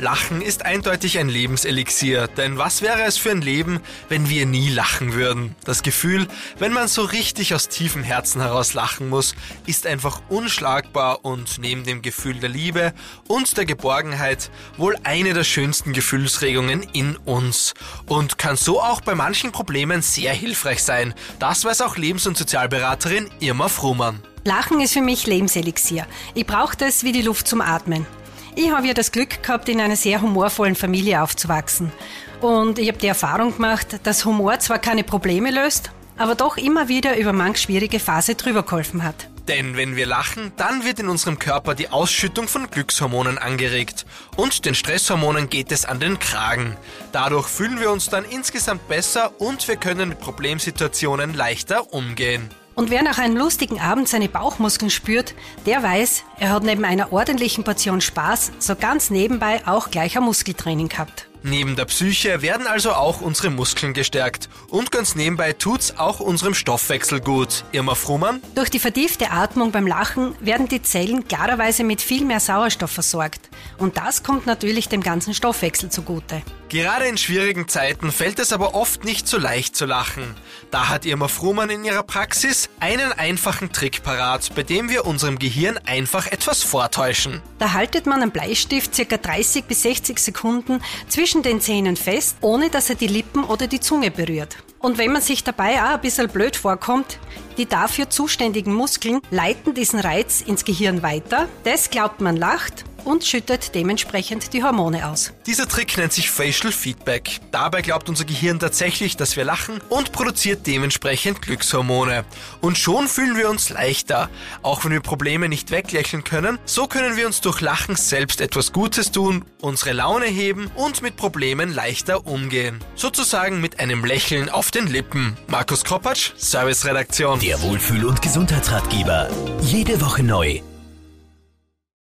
Lachen ist eindeutig ein Lebenselixier, denn was wäre es für ein Leben, wenn wir nie lachen würden? Das Gefühl, wenn man so richtig aus tiefem Herzen heraus lachen muss, ist einfach unschlagbar und neben dem Gefühl der Liebe und der Geborgenheit wohl eine der schönsten Gefühlsregungen in uns und kann so auch bei manchen Problemen sehr hilfreich sein. Das weiß auch Lebens- und Sozialberaterin Irma Fruhmann. Lachen ist für mich Lebenselixier. Ich brauche das wie die Luft zum Atmen. Ich habe ja das Glück gehabt, in einer sehr humorvollen Familie aufzuwachsen. Und ich habe die Erfahrung gemacht, dass Humor zwar keine Probleme löst, aber doch immer wieder über manch schwierige Phase drüber geholfen hat. Denn wenn wir lachen, dann wird in unserem Körper die Ausschüttung von Glückshormonen angeregt. Und den Stresshormonen geht es an den Kragen. Dadurch fühlen wir uns dann insgesamt besser und wir können mit Problemsituationen leichter umgehen. Und wer nach einem lustigen Abend seine Bauchmuskeln spürt, der weiß, er hat neben einer ordentlichen Portion Spaß so ganz nebenbei auch gleich ein Muskeltraining gehabt. Neben der Psyche werden also auch unsere Muskeln gestärkt. Und ganz nebenbei tut's auch unserem Stoffwechsel gut. Irma Fruhmann? Durch die vertiefte Atmung beim Lachen werden die Zellen klarerweise mit viel mehr Sauerstoff versorgt. Und das kommt natürlich dem ganzen Stoffwechsel zugute. Gerade in schwierigen Zeiten fällt es aber oft nicht so leicht zu lachen. Da hat Irma Fruhmann in ihrer Praxis einen einfachen Trick parat, bei dem wir unserem Gehirn einfach etwas vortäuschen. Da haltet man einen Bleistift circa 30 bis 60 Sekunden zwischen den Zähnen fest, ohne dass er die Lippen oder die Zunge berührt. Und wenn man sich dabei auch ein bisschen blöd vorkommt, die dafür zuständigen Muskeln leiten diesen Reiz ins Gehirn weiter. Das glaubt man lacht und schüttet dementsprechend die Hormone aus. Dieser Trick nennt sich Facial Feedback. Dabei glaubt unser Gehirn tatsächlich, dass wir lachen und produziert dementsprechend Glückshormone. Und schon fühlen wir uns leichter. Auch wenn wir Probleme nicht weglächeln können, so können wir uns durch Lachen selbst etwas Gutes tun, unsere Laune heben und mit Problemen leichter umgehen. Sozusagen mit einem Lächeln auf den Lippen. Markus Kropatsch, Serviceredaktion. Der Wohlfühl- und Gesundheitsratgeber. Jede Woche neu